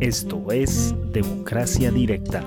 Esto es Democracia Directa.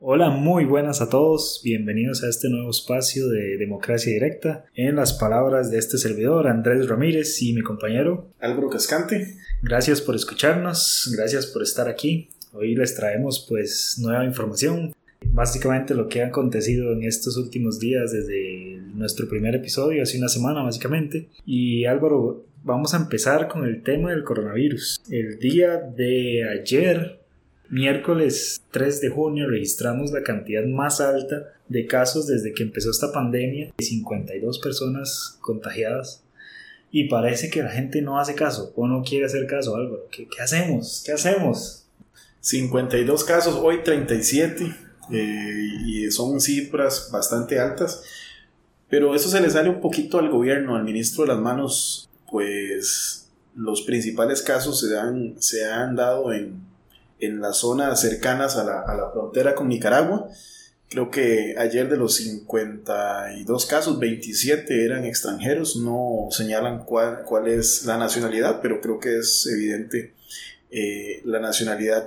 Hola, muy buenas a todos. Bienvenidos a este nuevo espacio de Democracia Directa. En las palabras de este servidor, Andrés Ramírez y mi compañero Álvaro Cascante. Gracias por escucharnos, gracias por estar aquí. Hoy les traemos pues nueva información, básicamente lo que ha acontecido en estos últimos días desde nuestro primer episodio, hace una semana básicamente. Y Álvaro, vamos a empezar con el tema del coronavirus. El día de ayer, miércoles 3 de junio, registramos la cantidad más alta de casos desde que empezó esta pandemia, 52 personas contagiadas. Y parece que la gente no hace caso o no quiere hacer caso, Álvaro. ¿Qué, qué hacemos? ¿Qué hacemos? 52 casos, hoy 37, eh, y son cifras bastante altas, pero eso se le sale un poquito al gobierno, al ministro de las manos, pues los principales casos se han, se han dado en, en las zonas cercanas a la, a la frontera con Nicaragua. Creo que ayer de los 52 casos, 27 eran extranjeros, no señalan cuál, cuál es la nacionalidad, pero creo que es evidente eh, la nacionalidad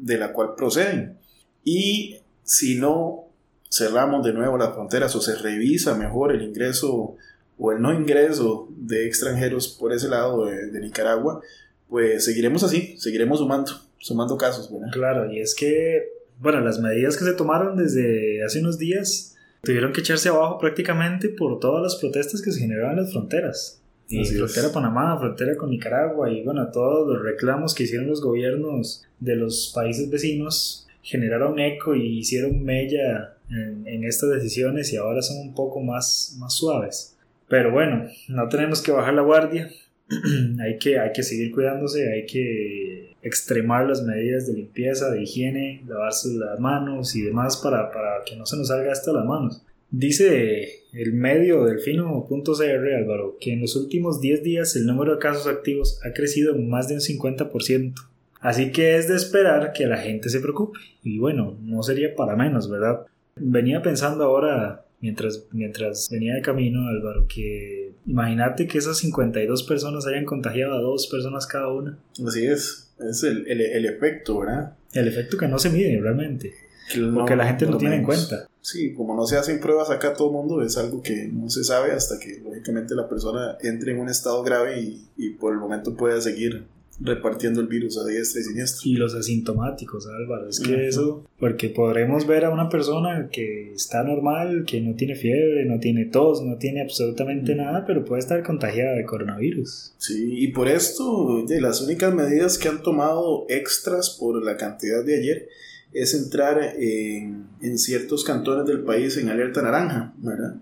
de la cual proceden. Y si no cerramos de nuevo las fronteras o se revisa mejor el ingreso o el no ingreso de extranjeros por ese lado de, Nicaragua, pues seguiremos así, seguiremos sumando, sumando casos. Claro, y es que, bueno, las medidas que se tomaron desde hace unos días tuvieron que echarse abajo prácticamente por todas las protestas que se generaban en las fronteras. Y frontera Panamá, frontera con Nicaragua y bueno, todos los reclamos que hicieron los gobiernos de los países vecinos generaron eco y hicieron mella en, estas decisiones y ahora son un poco más, más suaves. Pero bueno, no tenemos que bajar la guardia, hay, que, hay que seguir cuidándose, hay que extremar las medidas de limpieza, de higiene, lavarse las manos y demás para, para que no se nos salga hasta las manos. Dice el medio delfino.cr, Álvaro, que en los últimos 10 días el número de casos activos ha crecido en más de un 50%. Así que es de esperar que la gente se preocupe. Y bueno, no sería para menos, ¿verdad? Venía pensando ahora, mientras, mientras venía de camino, Álvaro, que imagínate que esas 52 personas hayan contagiado a dos personas cada una. Así es, es el, el efecto, ¿verdad? El efecto que no se mide realmente. Lo que la gente no tiene en cuenta. Sí, como no se hacen pruebas acá todo el mundo, es algo que no se sabe hasta que lógicamente la persona entre en un estado grave y, y por el momento pueda seguir repartiendo el virus a diestra y siniestra. Y los asintomáticos, Álvaro, es que eso, porque podremos ver a una persona que está normal, que no tiene fiebre, no tiene tos, no tiene absolutamente nada, pero puede estar contagiada de coronavirus. Sí, y por esto, de las únicas medidas que han tomado extras por la cantidad de ayer es entrar en, en, ciertos cantones del país en alerta naranja, ¿verdad?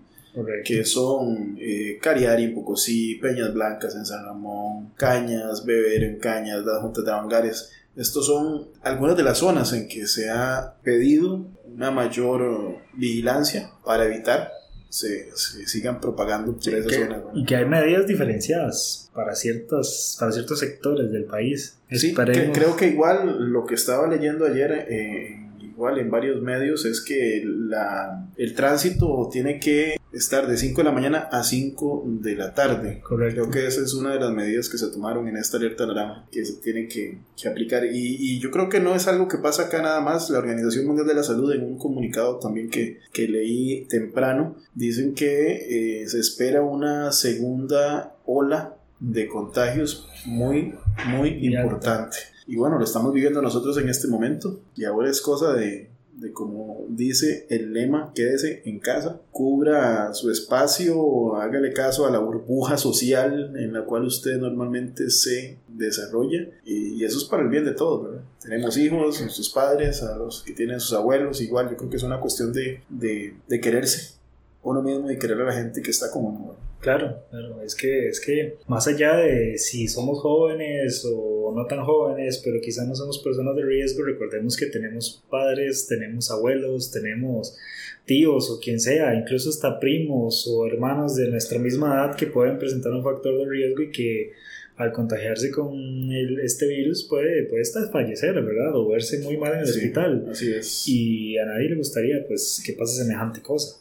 Que son eh, Cariari Pocosí, Peñas Blancas en San Ramón, Cañas, Beber en Cañas, las Juntas de Avangares. Estos son algunas de las zonas en que se ha pedido una mayor vigilancia para evitar se, se sigan propagando por esa zona. Y que hay medidas diferenciadas para, ciertos para ciertos sectores del país. Sí, creo que igual lo que estaba leyendo ayer, eh, igual en varios medios, es que la, el tránsito tiene que estar de 5 de la mañana a 5 de la tarde. Correcto. Creo que esa es una de las medidas que se tomaron en esta alerta naranja que se tiene que, que aplicar. Y, y, yo creo que no es algo que pasa acá nada más. La Organización Mundial de la Salud, en un comunicado también que, que leí temprano, dicen que eh, se espera una segunda ola de contagios muy, muy importante. Y bueno, lo estamos viviendo nosotros en este momento. Y ahora es cosa de, de como dice el lema, quédese en casa, cubra su espacio, hágale caso a la burbuja social en la cual usted normalmente se desarrolla y, eso es para el bien de todos, ¿verdad? Tenemos hijos, nuestros padres, a los que tienen sus abuelos, igual yo creo que es una cuestión de, de, de quererse uno mismo y querer a la gente que está como uno. Claro, claro, es que, es que más allá de si somos jóvenes o no tan jóvenes, pero quizás no somos personas de riesgo, recordemos que tenemos padres, tenemos abuelos, tenemos tíos o quien sea, incluso hasta primos o hermanos de nuestra misma edad que pueden presentar un factor de riesgo y que al contagiarse con el, este virus puede, puede hasta fallecer, ¿verdad? O verse muy mal en el hospital. Así es. Y a nadie le gustaría pues que pase semejante cosa.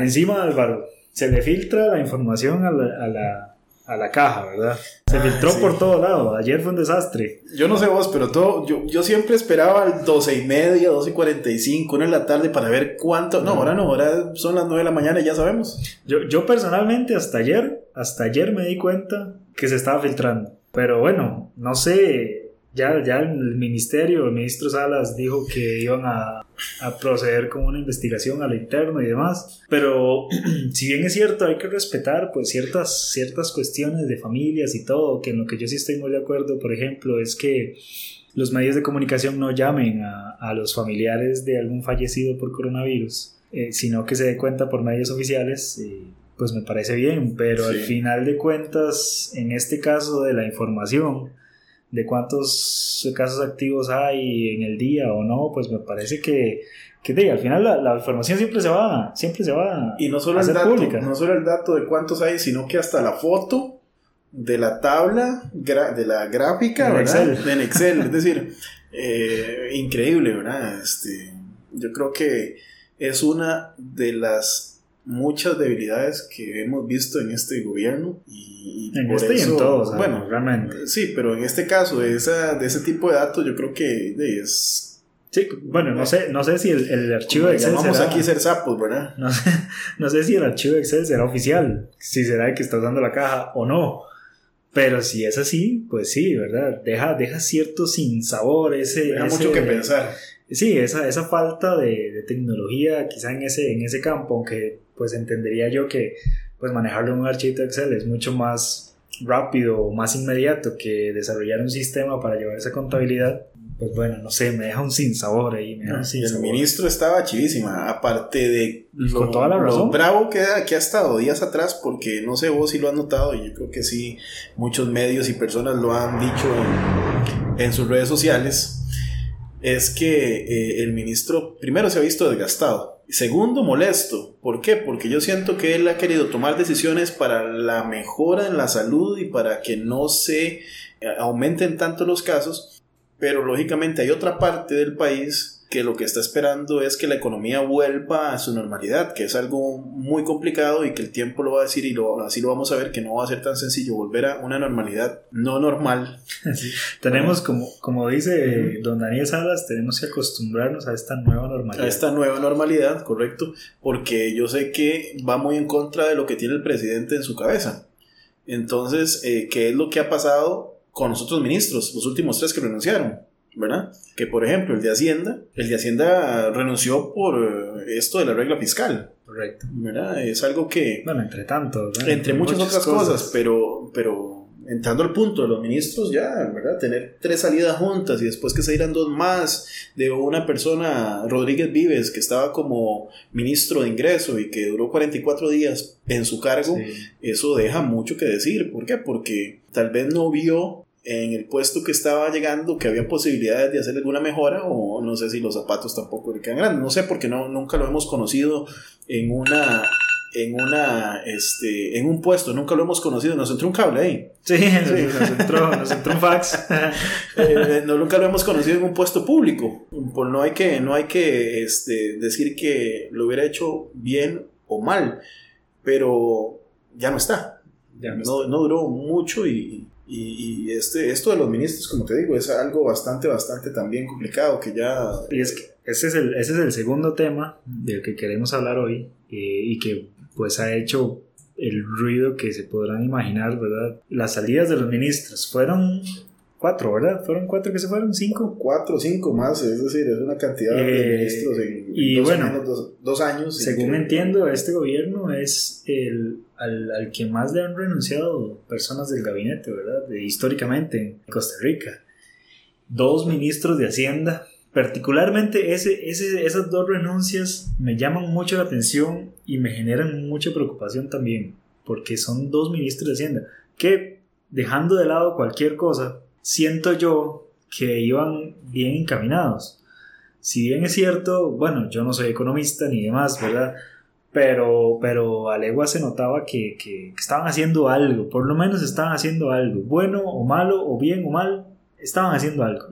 Encima, Álvaro, se le filtra la información a la, a la, a la caja, ¿verdad? Se Ah, filtró sí. por todo lado. Ayer fue un desastre. Yo no sé vos, pero todo, yo, yo siempre esperaba al 12 y media, 12 y 45, una de la tarde para ver cuánto. No, ahora no, ahora son las 9 de la mañana y ya sabemos. Yo, yo personalmente hasta ayer, hasta ayer me di cuenta que se estaba filtrando. Pero bueno, no sé, ya, ya el ministerio, el ministro Salas dijo que iban a, a proceder con una investigación a lo interno y demás. Pero si bien es cierto, hay que respetar pues ciertas, ciertas cuestiones de familias y todo, que en lo que yo sí estoy muy de acuerdo, por ejemplo, es que los medios de comunicación no llamen a, a los familiares de algún fallecido por coronavirus, eh, sino que se dé cuenta por medios oficiales. eh, pues me parece bien, pero al Sí. final de cuentas, en este caso de la información, de cuántos casos activos hay en el día o no, pues me parece que, que de, al final la, la información siempre se va, siempre se va Y no solo, a el dato, pública. no solo el dato de cuántos hay, sino que hasta la foto de la tabla, de la gráfica, En ¿verdad? Excel. En Excel. es decir, eh, increíble, ¿verdad? Este, yo creo que es una de las muchas debilidades que hemos visto en este gobierno y, y en por este y en eso- todos, ¿sabes? bueno, realmente. sí, pero en este caso, de, esa, de ese tipo de datos, yo creo que es... Sí, bueno, no sé, no sé si el, el archivo de Excel será, aquí ser sapos, ¿verdad? no, sé, no sé si el archivo de Excel será oficial, si será el que está usando la caja o no. Pero si es así, pues sí, ¿verdad? Deja, deja cierto sinsabor, ese... Deja ese- mucho que pensar. Sí, esa, esa falta de, de tecnología quizá en ese, en ese campo, aunque pues entendería yo que pues manejarlo en un archivo de Excel es mucho más rápido o más inmediato que desarrollar un sistema para llevar esa contabilidad, pues bueno, no sé, me deja un sinsabor ahí, me deja un el sinsabor. ministro estaba chivísima, aparte de lo, Con toda la lo razón. bravo que, que ha estado días atrás, porque no sé vos si lo has notado, y yo creo que sí, muchos medios y personas lo han dicho en, en sus redes sociales, es que eh, el ministro primero se ha visto desgastado, segundo molesto, ¿por qué? Porque yo siento que él ha querido tomar decisiones para la mejora en la salud y para que no se eh, aumenten tanto los casos, pero lógicamente hay otra parte del país que lo que está esperando es que la economía vuelva a su normalidad, que es algo muy complicado y que el tiempo lo va a decir y lo, así lo vamos a ver, que no va a ser tan sencillo volver a una normalidad no normal. Sí. Tenemos, como, como dice don Daniel Salas, tenemos que acostumbrarnos a esta nueva normalidad. A esta nueva normalidad, correcto, porque yo sé que va muy en contra de lo que tiene el presidente en su cabeza. Entonces, eh, ¿qué es lo que ha pasado con los otros ministros, los últimos tres que renunciaron? ¿Verdad? Que por ejemplo, el de Hacienda, el de Hacienda renunció por eh, esto de la regla fiscal, Correcto. ¿verdad? Es algo que, Bueno, entre tanto, ¿verdad? entre muchas, otras cosas, pero, pero entrando al punto de los ministros ya, ¿verdad? Tener tres salidas juntas y después que se irán dos más de una persona, Rodríguez Vives, que estaba como ministro de ingreso y que duró 44 días en su cargo, Sí. eso deja mucho que decir. ¿Por qué? Porque tal vez no vio en el puesto que estaba llegando que había posibilidades de hacer alguna mejora o no sé si los zapatos tampoco le quedan grandes. No sé porque no, nunca lo hemos conocido en una en una este en un puesto nunca lo hemos conocido. Nos entró un cable ahí. Sí, Nos, entró, nos entró un fax. Eh, no nunca lo hemos conocido en un puesto público. Pues no hay que no hay que este, decir que lo hubiera hecho bien o mal pero ya no está. Ya no no, no duró mucho y, y, y este, esto de los ministros, como te digo, es algo bastante, bastante también complicado que ya... Y es que ese es el, ese es el segundo tema del que queremos hablar hoy eh, y que pues ha hecho el ruido que se podrán imaginar, ¿verdad? Las salidas de los ministros fueron cuatro, ¿verdad? Fueron cuatro que se fueron, cinco. Cuatro cinco más, es decir, es una cantidad de Eh, ministros en y dos, bueno, años, dos, dos años. Según que- entiendo, este gobierno es el al, al que más le han renunciado personas del gabinete, ¿verdad? Históricamente en Costa Rica. Dos ministros de Hacienda. Particularmente ese, ese, esas dos renuncias me llaman mucho la atención y me generan mucha preocupación también, porque son dos ministros de Hacienda que, dejando de lado cualquier cosa, siento yo que iban bien encaminados. Si bien es cierto, bueno, yo no soy economista ni demás, ¿verdad? Pero, pero a legua se notaba que, que, estaban haciendo algo, por lo menos estaban haciendo algo, bueno o malo, o bien o mal, estaban haciendo algo.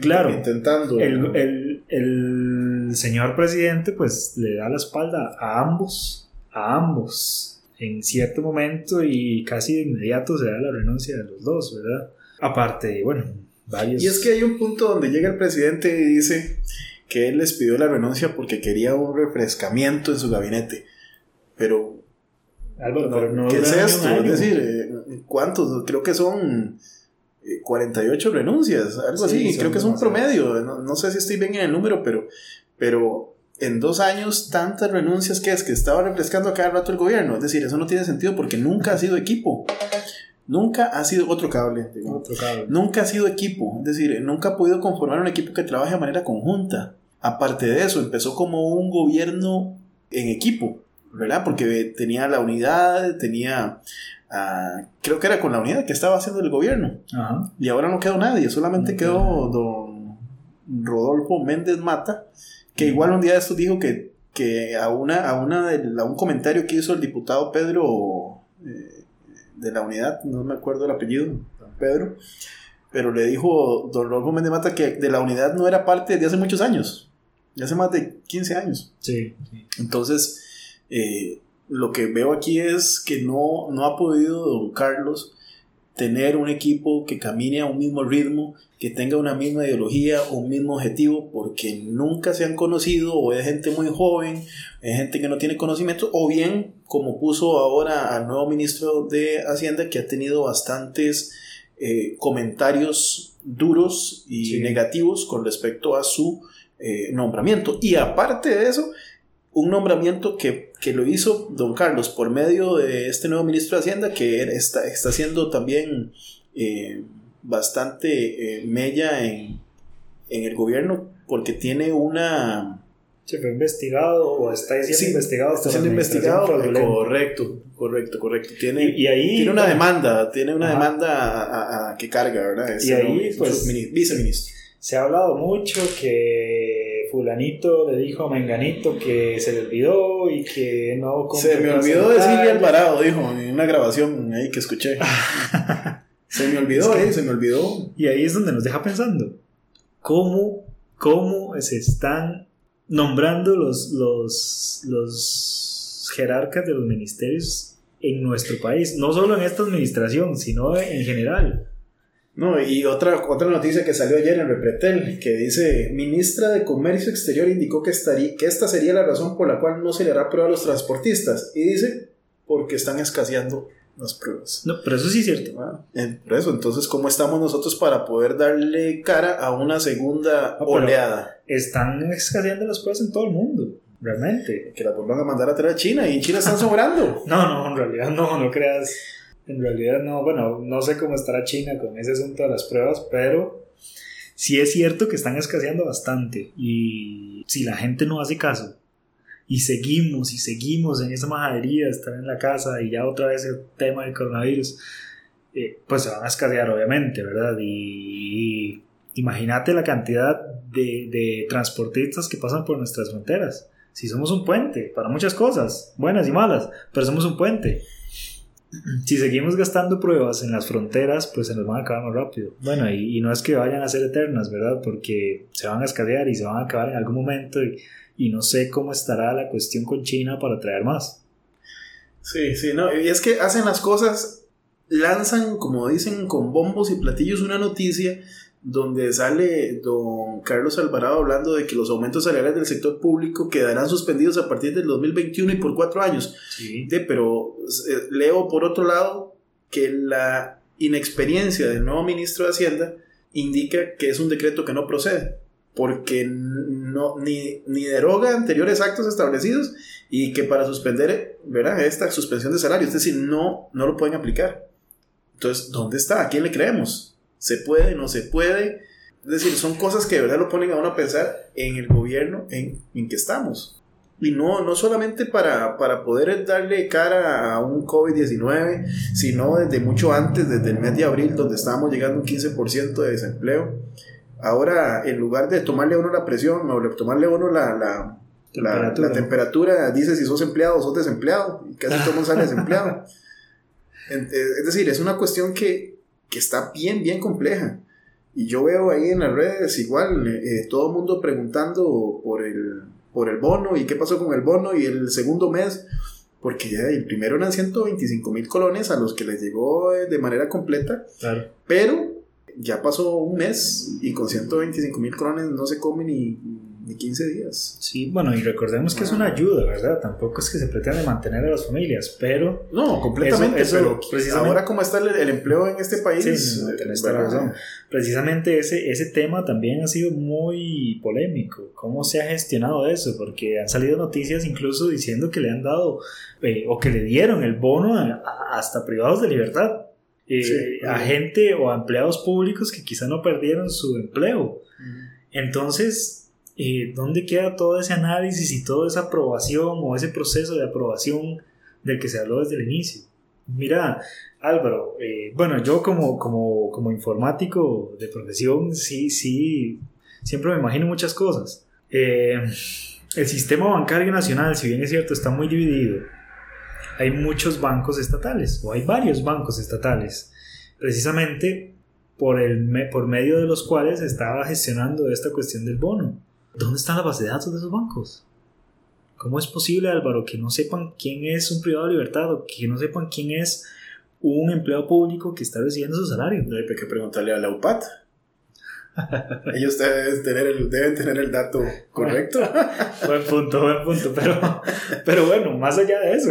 Claro, intentando. El, el, el, señor presidente pues le da la espalda a ambos, a ambos, en cierto momento y casi de inmediato se da la renuncia de los dos, ¿verdad? Aparte, bueno, varios... Y es que hay un punto donde llega el presidente y dice que él les pidió la renuncia porque quería un refrescamiento en su gabinete. Pero. ¿Qué es esto? Es decir, eh, ¿cuántos? Creo que son 48 eh, renuncias, algo así. Creo que es un promedio. No, sé si estoy bien en el número, pero, pero en dos años, tantas renuncias que es que estaba refrescando a cada rato el gobierno. Es decir, eso no tiene sentido porque nunca ha sido equipo. Nunca ha sido otro cable, otro cable. Nunca ha sido equipo. Es decir, nunca ha podido conformar un equipo que trabaje de manera conjunta. Aparte de eso, empezó como un gobierno en equipo, ¿verdad? Porque tenía la unidad, tenía... Ah, creo que era con la unidad que estaba haciendo el gobierno. Y ahora no quedó nadie, solamente quedó don Rodolfo Méndez Mata, que igual un día de estos dijo que, que a, una, a, una de, un comentario que hizo el diputado Pedro eh, de la unidad, no me acuerdo el apellido, Pedro, pero le dijo don Rodolfo Méndez Mata que de la unidad no era parte de hace muchos años ya hace más de 15 años. Sí. Entonces, eh, lo que veo aquí es que no, no ha podido don Carlos tener un equipo que camine a un mismo ritmo, que tenga una misma ideología o un mismo objetivo, porque nunca se han conocido, o es gente muy joven, es gente que no tiene conocimiento, o bien, como puso ahora al nuevo ministro de Hacienda, que ha tenido bastantes eh, comentarios duros y negativos con respecto a su eh, nombramiento. Y aparte de eso, un nombramiento que, lo hizo don Carlos por medio de este nuevo ministro de Hacienda, que está, está haciendo también eh, bastante eh, mella en, el gobierno, porque tiene una... Se fue investigado o está siendo investigado. Está siendo investigado. Correcto, correcto, correcto. Tiene, y, ahí, tiene una demanda, tiene una demanda a, que carga, ¿verdad? y ahí, pues, viceministro se ha hablado mucho que fulanito le dijo a Menganito que se le olvidó y que no... Se me olvidó decirle Alvarado, dijo, en una grabación ahí que escuché. se me olvidó, eh, se me olvidó. Y ahí es donde nos deja pensando, ¿cómo, cómo se están nombrando los, los, los jerarcas de los ministerios en nuestro país? No solo en esta administración, sino en general. No, y otra, otra noticia que salió ayer en Repretel, que dice, ministra de Comercio Exterior indicó que, estaría, que esta sería la razón por la cual no se le hará prueba a los transportistas. Y dice, porque están escaseando las pruebas. No, pero eso sí es cierto. Ah, por eso, entonces, ¿cómo estamos nosotros para poder darle cara a una segunda oleada? Están escaseando las pruebas en todo el mundo. Realmente. Que las vuelvan a mandar a traer a China y en China están sobrando. no, no, en realidad no, no creas. En realidad no, bueno, no sé cómo estará China con ese asunto de las pruebas, pero sí es cierto que están escaseando bastante y si la gente no hace caso y seguimos y seguimos en esa majadería de estar en la casa y ya otra vez el tema del coronavirus, eh, pues se van a escasear obviamente, ¿verdad? Y, imagínate la cantidad de transportistas que pasan por nuestras fronteras. Si somos un puente para muchas cosas, buenas y malas, pero somos un puente si seguimos gastando pruebas en las fronteras, pues se nos van a acabar más rápido. Bueno, y, no es que vayan a ser eternas, ¿verdad? Porque se van a escadear y se van a acabar en algún momento y, y no sé cómo estará la cuestión con China para traer más. Sí, sí, no, y es que hacen las cosas, lanzan, como dicen, con bombos y platillos una noticia donde sale don Carlos Alvarado hablando de que los aumentos salariales del sector público quedarán suspendidos a partir del 2021 y por cuatro años. Sí. pero eh, leo por otro lado que la inexperiencia del nuevo ministro de Hacienda indica que es un decreto que no procede, porque no, ni, ni deroga anteriores actos establecidos y que para suspender ¿verdad? esta suspensión de salario, es decir, no, no lo pueden aplicar. Entonces, ¿dónde está? ¿A quién le creemos? Se puede, no se puede. Es decir, son cosas que de verdad lo ponen a uno a pensar en el gobierno en, en que estamos. Y no, no solamente para, para poder darle cara a un COVID-19, sino desde mucho antes, desde el mes de abril, donde estábamos llegando a un 15% de desempleo. Ahora, en lugar de tomarle a uno la presión, o tomarle a uno la, la, La, la, temperatura dice si sos empleado o sos desempleado, y casi todo mundo sale desempleado. Eh, es decir, es una cuestión que, que, está bien, bien compleja. Y yo veo ahí en las redes igual eh, todo el mundo preguntando por el, por el bono y qué pasó con el bono y el segundo mes, porque ya el primero eran 125 mil colones a los que les llegó eh, de manera completa, claro. pero ya pasó un mes y con 125 mil colones no se come ni, ni 15 días. Sí, bueno, y recordemos que es una ayuda, ¿verdad? Tampoco es que se pretende mantener a las familias, pero... No, completamente, pero precisamente, ahora como está el, empleo en este país... Sí, no, razón. Precisamente ese, ese tema también ha sido muy polémico. ¿Cómo se ha gestionado eso? Porque han salido noticias incluso diciendo que le han dado eh, o que le dieron el bono hasta privados de libertad. Eh, a gente o a empleados públicos que quizá no perdieron su empleo. Entonces, eh, ¿dónde queda todo ese análisis y toda esa aprobación o ese proceso de aprobación del que se habló desde el inicio? Mira, Álvaro, eh, bueno, yo como, como, como informático de profesión, sí, sí, siempre me imagino muchas cosas. el sistema bancario nacional, si bien es cierto, está muy dividido hay muchos bancos estatales, o hay varios bancos estatales, precisamente por, el, por medio de los cuales estaba gestionando esta cuestión del bono. ¿Dónde están las bases de datos de esos bancos? ¿Cómo es posible, Álvaro, que no sepan quién es un privado de libertad o que no sepan quién es un empleado público que está recibiendo su salario? No hay que preguntarle a la UPAT. Ellos deben tener, el, deben tener el dato correcto. buen punto, buen punto. Pero, pero bueno, más allá de eso,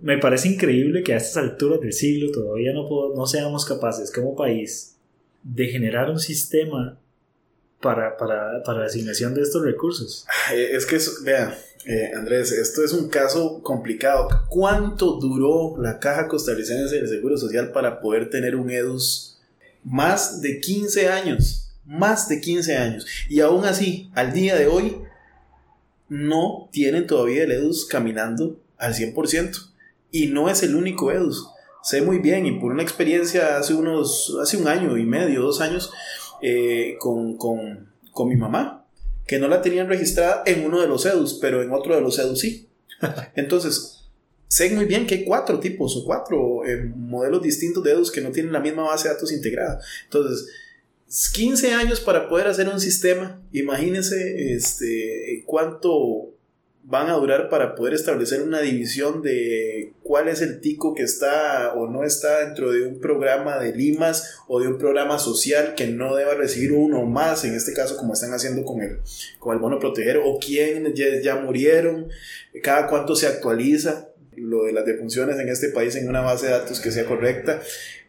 me parece increíble que a estas alturas del siglo todavía no, no seamos capaces como país de generar un sistema para, para, para la asignación de estos recursos. Es que, vea, eh, Andrés, esto es un caso complicado. ¿Cuánto duró la Caja Costarricense del Seguro Social para poder tener un EDUS? Más de 15 años. Más de 15 años. Y aún así, al día de hoy, no tienen todavía el EDUS caminando al 100%. Y no es el único EDUS. Sé muy bien, y por una experiencia hace unos, hace un año y medio, dos años, eh, con, con, con, mi mamá, que no la tenían registrada en uno de los EDUS, pero en otro de los EDUS sí. Entonces, sé muy bien que hay cuatro tipos o cuatro eh, modelos distintos de EDUS que no tienen la misma base de datos integrada. Entonces, 15 años para poder hacer un sistema, imagínense este, cuánto van a durar para poder establecer una división de cuál es el tico que está o no está dentro de un programa de limas o de un programa social que no deba recibir uno más, en este caso como están haciendo con el, con el bono proteger, o quién ya, murieron, cada cuánto se actualiza lo de las defunciones en este país en una base de datos que sea correcta,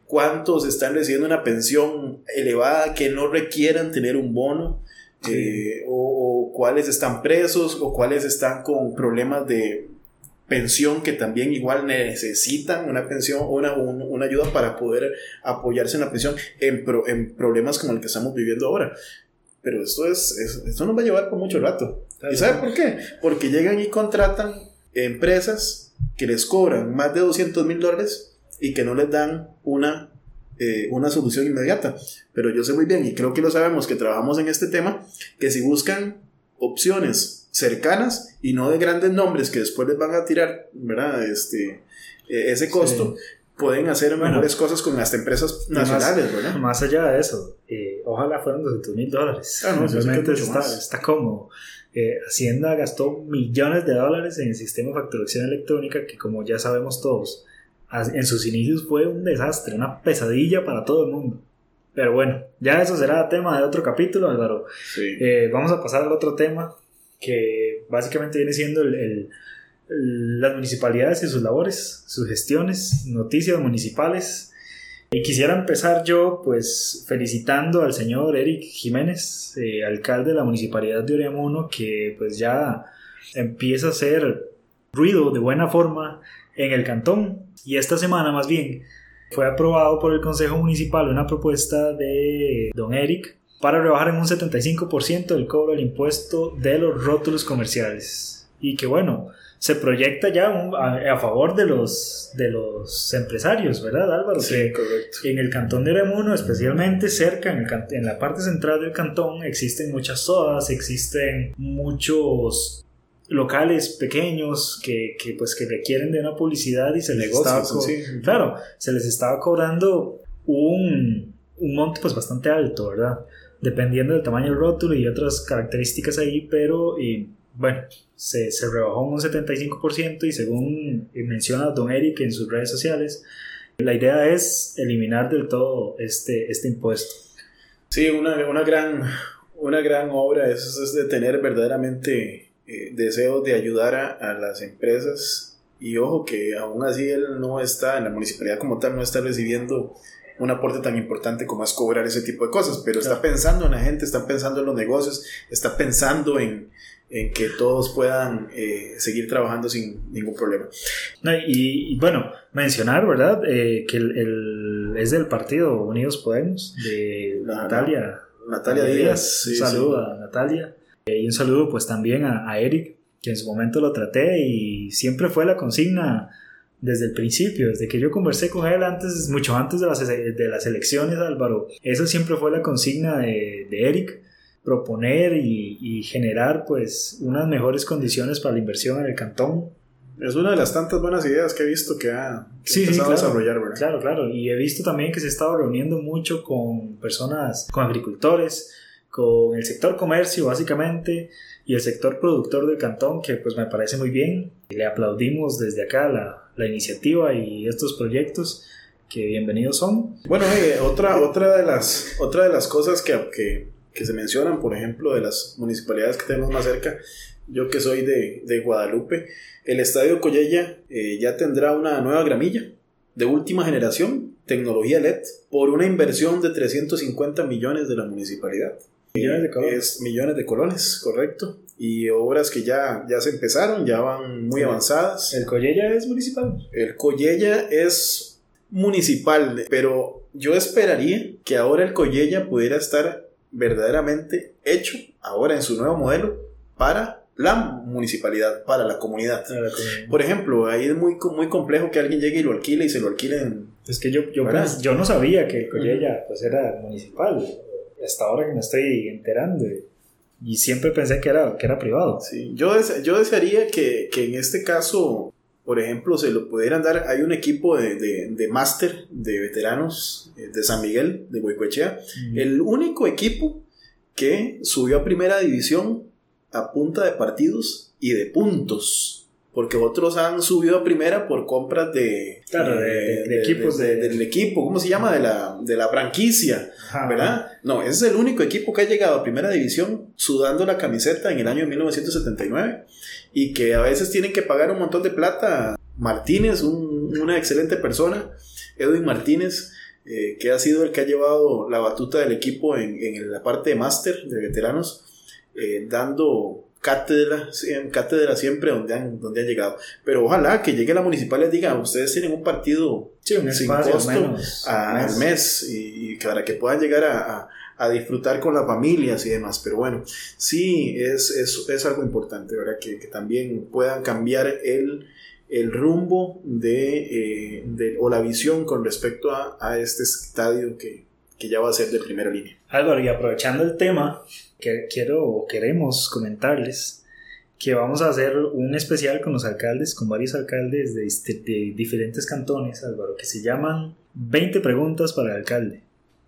cuántos están recibiendo una pensión elevada que no requieran tener un bono eh, o, cuáles están presos o cuáles están con problemas de pensión que también igual necesitan una pensión o una, una, ayuda para poder apoyarse en la pensión en, en, problemas como el que estamos viviendo ahora. Pero esto, es, esto nos va a llevar por mucho rato. ¿Y sabe por qué? Porque llegan y contratan empresas que les cobran más de 200 mil dólares y que no les dan una eh, una solución inmediata. Pero yo sé muy bien, y creo que lo sabemos que trabajamos en este tema, que si buscan opciones cercanas y no de grandes nombres que después les van a tirar, ¿verdad? Este, e, ese costo. Pueden hacer mejores cosas con las empresas nacionales, más, ¿verdad? Más allá de eso, eh, ojalá fueran 200 mil dólares. Ah, Realmente está, está como eh, Hacienda gastó millones de dólares en el sistema de facturación electrónica que como ya sabemos todos en sus inicios fue un desastre, una pesadilla para todo el mundo. Pero bueno, ya eso será tema de otro capítulo, Álvaro. Eh, vamos a pasar al otro tema, que básicamente viene siendo el, las municipalidades y sus labores, sus gestiones, noticias municipales. Y quisiera empezar yo, pues, felicitando al señor Eric Jiménez, eh, alcalde de la municipalidad de Oriamuno, que pues ya empieza a hacer ruido de buena forma en el cantón. Y esta semana más bien fue aprobado por el Consejo Municipal una propuesta de don Eric para rebajar en un 75% el cobro del impuesto de los rótulos comerciales. Y que bueno, se proyecta ya a, favor de los, de los empresarios, ¿verdad Álvaro? Sí, correcto. En el cantón de Remuno, especialmente cerca, en, en la parte central del cantón, existen muchas sodas, existen muchos locales pequeños que, que, pues que requieren de una publicidad y se les Negocios, estaba co- sí. claro se les estaba cobrando un, un monto pues bastante alto verdad dependiendo del tamaño del rótulo y otras características ahí pero y, bueno se, se rebajó un 75% y según menciona Don Eric en sus redes sociales la idea es eliminar del todo este, este impuesto Sí, una, una, gran, una gran obra es, es de tener verdaderamente eh, deseo de ayudar a, a las empresas y ojo que aún así él no está, en la municipalidad como tal, no está recibiendo un aporte tan importante como es cobrar ese tipo de cosas, pero está pensando en la gente, está pensando en los negocios, está pensando en, en que todos puedan eh, seguir trabajando sin ningún problema. No, y, y, bueno, mencionar, ¿verdad? Eh, que el, el- es del partido Unidos Podemos, de. Natalia. Natalia Díaz, sí, saludo sí. a Natalia. Eh, y un saludo pues también a, a Eric, que en su momento lo traté y siempre fue la consigna desde el principio, desde que yo conversé con él antes, mucho antes de las, de las elecciones, Álvaro. Esa siempre fue la consigna de, de Eric, proponer y, y generar pues unas mejores condiciones para la inversión en el cantón. Es una de las tantas buenas ideas que he visto que ha, que Sí, sí, claro. a desarrollar, ¿verdad? Claro, claro. Y he visto también que se ha estado reuniendo mucho con personas, con agricultores, con el sector comercio básicamente y el sector productor del cantón, que pues me parece muy bien. Le aplaudimos desde acá la, la iniciativa y estos proyectos que bienvenidos son. Bueno, eh, otra, otra, de las, otra de las cosas que, que, que se mencionan, por ejemplo, de las municipalidades que tenemos más cerca, yo que soy de, de Guadalupe, el Estadio Collella eh, ya tendrá una nueva gramilla de última generación, tecnología LED, por una inversión de 350 millones de la municipalidad. Millones de colones. Es millones de colones, correcto. Y obras que ya, ya se empezaron, ya van muy Sí. avanzadas. El Collella es municipal. El Collella es municipal, pero yo esperaría que ahora el Collella pudiera estar verdaderamente hecho, ahora en su nuevo modelo, para la municipalidad, para la comunidad. Por ejemplo, ahí es muy, muy complejo que alguien llegue y lo alquile y se lo alquilen. Es que yo, yo, yo no sabía que el Collella pues era municipal. Hasta ahora que me estoy enterando. Y siempre pensé que era, que era privado. Sí, yo, dese- yo desearía que, que en este caso, por ejemplo, se lo pudieran dar. Hay un equipo de, de, de máster de veteranos eh, de San Miguel, de Huecoechea, El único equipo que subió a primera división a punta de partidos y de puntos. Porque otros han subido a primera por compras de, Claro, de- de- de equipos de- de- del equipo, ¿cómo se llama? De la, de la franquicia, Ajá. ¿verdad? No, ese es el único equipo que ha llegado a primera división sudando la camiseta en el año 1979 y que a veces tienen que pagar un montón de plata. Martínez, un- una excelente persona, Edwin Martínez, eh, que ha sido el que ha llevado la batuta del equipo en, en la parte de máster de veteranos, eh, dando cátedra, cátedra siempre donde han, donde han llegado. Pero ojalá que llegue la municipal y diga, ustedes tienen un partido Sí, un sin espacio costo al menos. a- al mes y, y para que puedan llegar a, a- a disfrutar con las familias y demás. Pero bueno, sí es, es, es algo importante, ¿verdad? Que, que también puedan cambiar el, el rumbo de, eh, de- o la visión con respecto a, a este estadio que, que ya va a ser de primera línea. Álvaro, y aprovechando el tema, que quiero o queremos comentarles que vamos a hacer un especial con los alcaldes, con varios alcaldes de, diferentes cantones, Álvaro, que se llaman 20 preguntas para el alcalde,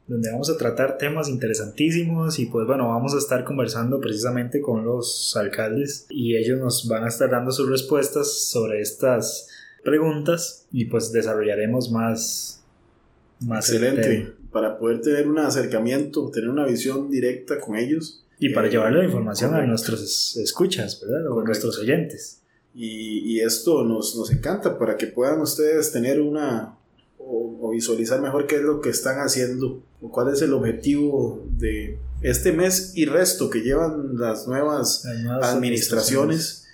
donde vamos a tratar temas interesantísimos y pues bueno, vamos a estar conversando precisamente con los alcaldes y ellos nos van a estar dando sus respuestas sobre estas preguntas y pues desarrollaremos más... más el Excelente. Para poder tener un acercamiento, tener una visión directa con ellos. Y para Eh, llevarle la información a correcto. nuestros es- escuchas, ¿verdad? O a nuestros oyentes. Y, y esto nos, nos encanta para que puedan ustedes tener una o, o visualizar mejor qué es lo que están haciendo o cuál es el objetivo de este mes y resto que llevan las nuevas Las nuevas administraciones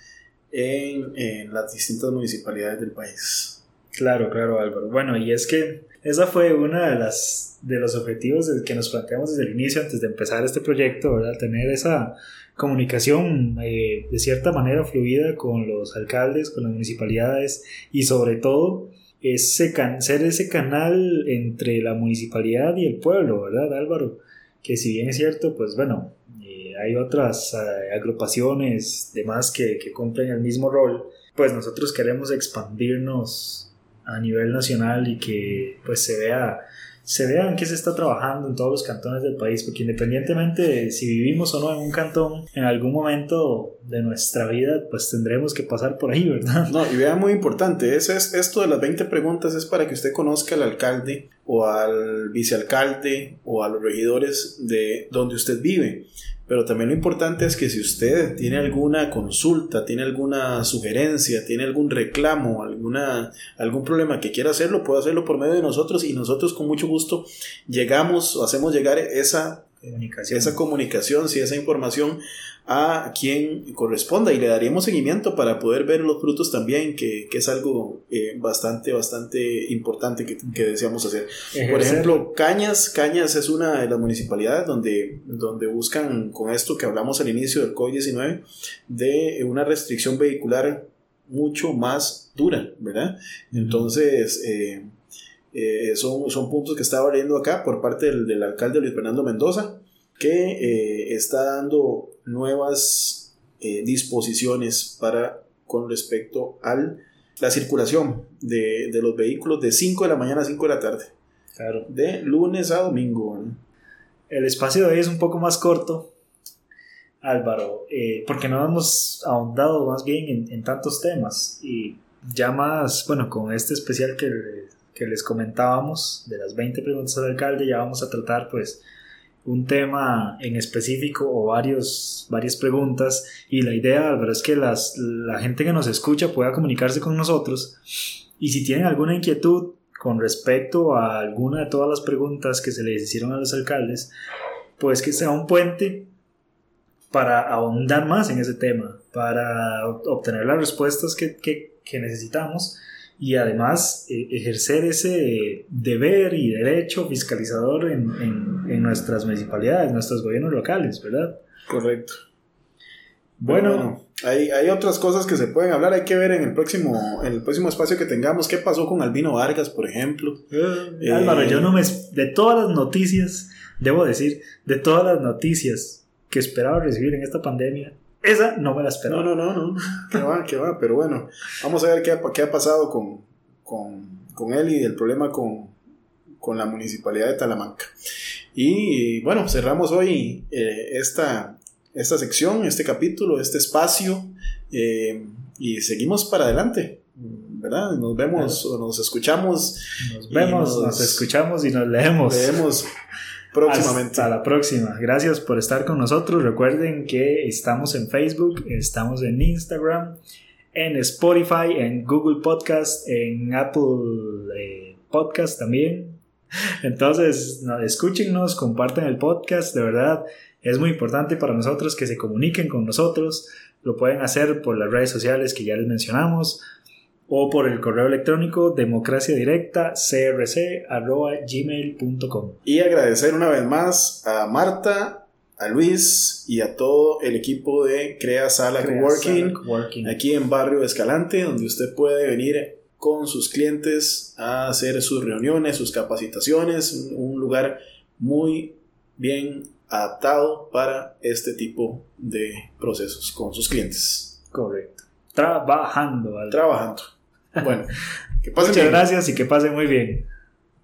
en, en las distintas municipalidades del país. Claro, claro, Álvaro. Bueno, y es que esa fue una de las de los objetivos que nos planteamos desde el inicio, antes de empezar este proyecto, ¿verdad? Tener esa comunicación eh, de cierta manera fluida con los alcaldes, con las municipalidades y sobre todo ese can- ser ese canal entre la municipalidad y el pueblo, ¿verdad, Álvaro? Que si bien es cierto, pues bueno, eh, hay otras eh, agrupaciones demás que, que cumplen el mismo rol, pues nosotros queremos expandirnos a nivel nacional y que pues se vea se vean qué se está trabajando en todos los cantones del país, porque independientemente de si vivimos o no en un cantón, en algún momento de nuestra vida, pues tendremos que pasar por ahí, ¿verdad? No, y vea muy importante, es, es, esto de las 20 preguntas es para que usted conozca al alcalde o al vicealcalde o a los regidores de donde usted vive. Pero también lo importante es que si usted tiene alguna consulta, tiene alguna sugerencia, tiene algún reclamo, alguna, algún problema que quiera hacerlo, puede hacerlo por medio de nosotros y nosotros con mucho gusto llegamos o hacemos llegar esa comunicación, esa comunicación, si esa información a quien corresponda y le daríamos seguimiento para poder ver los frutos también, que, que es algo eh, bastante, bastante importante que, que deseamos hacer. Por ejemplo, Cañas, Cañas es una de las municipalidades donde, donde buscan con esto que hablamos al inicio del COVID-19 de una restricción vehicular mucho más dura, ¿verdad? Entonces, eh, eh, son, son puntos que está abriendo acá por parte del, del alcalde Luis Fernando Mendoza que eh, está dando nuevas eh, disposiciones para con respecto a la circulación de, los vehículos de 5 de la mañana a 5 de la tarde. Claro. De lunes a domingo. El espacio de hoy es un poco más corto, Álvaro, eh, porque no hemos ahondado más bien en, tantos temas. Y ya más, bueno, con este especial que, que les comentábamos de las 20 preguntas al alcalde, ya vamos a tratar pues un tema en específico o varios, varias preguntas. Y la idea verdad es que las, la gente que nos escucha pueda comunicarse con nosotros. Y si tienen alguna inquietud con respecto a alguna de todas las preguntas que se les hicieron a los alcaldes, pues que sea un puente para ahondar más en ese tema, para obtener las respuestas que, que, que necesitamos y además eh, ejercer ese deber y derecho fiscalizador en, en, nuestras municipalidades, nuestros gobiernos locales, ¿verdad? Correcto. Bueno, hay, hay, otras cosas que se pueden hablar, hay que ver en el próximo, en el próximo espacio que tengamos qué pasó con Albino Vargas, por ejemplo. Eh, Álvaro, yo no me... De todas las noticias, debo decir, de todas las noticias que esperaba recibir en esta pandemia, esa no me la esperaba. No, no, no, no. Que va, que va. Pero bueno, vamos a ver qué ha, qué ha pasado con, con, con, él y el problema con, con, la municipalidad de Talamanca. Y bueno, cerramos hoy eh, esta, esta sección, este capítulo, este espacio. Eh, y seguimos para adelante. ¿Verdad? Nos vemos o nos escuchamos. Nos vemos, nos, nos, escuchamos y nos leemos. Leemos próximamente. Hasta la próxima. Gracias por estar con nosotros. Recuerden que estamos en Facebook, estamos en Instagram, en Spotify, en Google Podcast, en Apple eh, Podcast también. Entonces, no, escúchenos, comparten el podcast, de verdad. Es muy importante para nosotros que se comuniquen con nosotros. Lo pueden hacer por las redes sociales que ya les mencionamos o por el correo electrónico democracia directa Y agradecer una vez más a Marta, a Luis y a todo el equipo de Crea Sala Coworking aquí en Barrio Escalante, donde usted puede venir con sus clientes a hacer sus reuniones, sus capacitaciones, un lugar muy bien adaptado para este tipo de procesos con sus clientes. Correcto. Trabajando. Trabajando. Bueno, que pasen Muchas gracias y que pasen muy bien.